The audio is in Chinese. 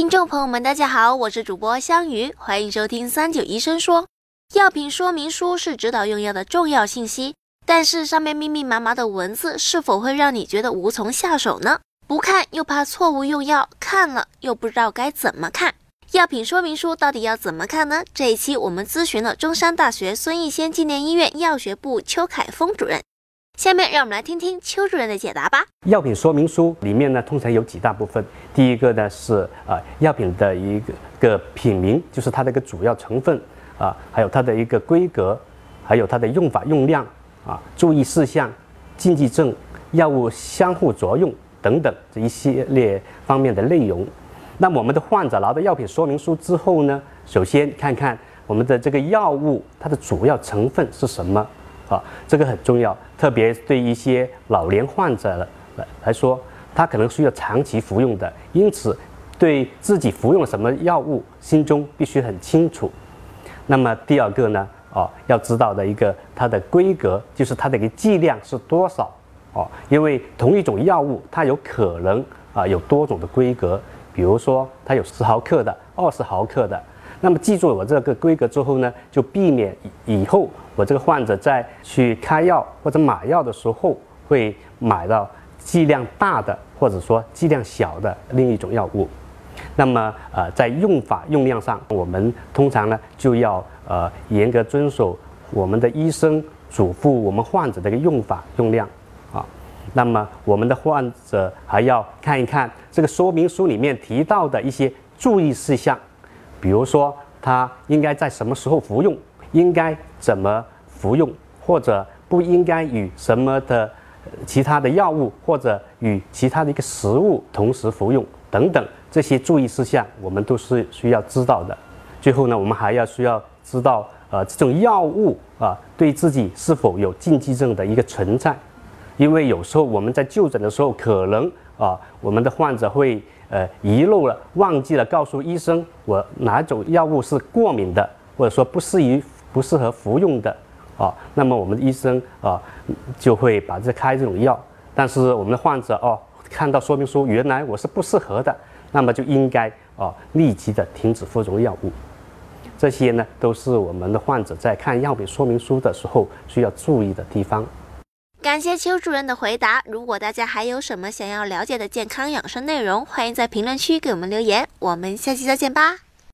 听众朋友们，大家好，我是主播香鱼，欢迎收听三九医生说。药品说明书是指导用药的重要信息，但是上面密密麻麻的文字是否会让你觉得无从下手呢？不看又怕错误用药，看了又不知道该怎么看。药品说明书到底要怎么看呢？这一期我们咨询了中山大学孙逸仙纪念医院药学部邱凯峰主任。下面让我们来听听邱主任的解答吧。药品说明书里面呢，通常有几大部分。第一个呢是啊，药品的一个个品名，就是它的一个主要成分啊，还有它的一个规格，还有它的用法用量啊，注意事项、禁忌症、药物相互作用等等这一系列方面的内容。那我们的患者拿到药品说明书之后呢，首先看看我们的这个药物它的主要成分是什么。啊，这个很重要，特别对一些老年患者来来说，他可能需要长期服用的，因此对自己服用什么药物，心中必须很清楚。那么第二个呢，啊，要知道的一个它的规格，就是它的一个剂量是多少，哦，因为同一种药物，它有可能啊有多种的规格，比如说它有十毫克的，二十毫克的。那么记住我这个规格之后呢，就避免以后我这个患者在去开药或者买药的时候，会买到剂量大的或者说剂量小的另一种药物。那么呃，在用法用量上，我们通常呢就要呃严格遵守我们的医生嘱咐我们患者的一个用法用量啊。那么我们的患者还要看一看这个说明书里面提到的一些注意事项。比如说，他应该在什么时候服用，应该怎么服用，或者不应该与什么的其他的药物或者与其他的一个食物同时服用等等这些注意事项，我们都是需要知道的。最后呢，我们还要需要知道，呃，这种药物啊，对自己是否有禁忌症的一个存在，因为有时候我们在就诊的时候，可能啊，我们的患者会。呃，遗漏了，忘记了告诉医生我哪种药物是过敏的，或者说不适宜、不适合服用的，啊，那么我们的医生啊就会把这开这种药。但是我们的患者哦，看到说明书，原来我是不适合的，那么就应该啊立即的停止服用药物。这些呢，都是我们的患者在看药品说明书的时候需要注意的地方。感谢邱主任的回答。如果大家还有什么想要了解的健康养生内容，欢迎在评论区给我们留言。我们下期再见吧。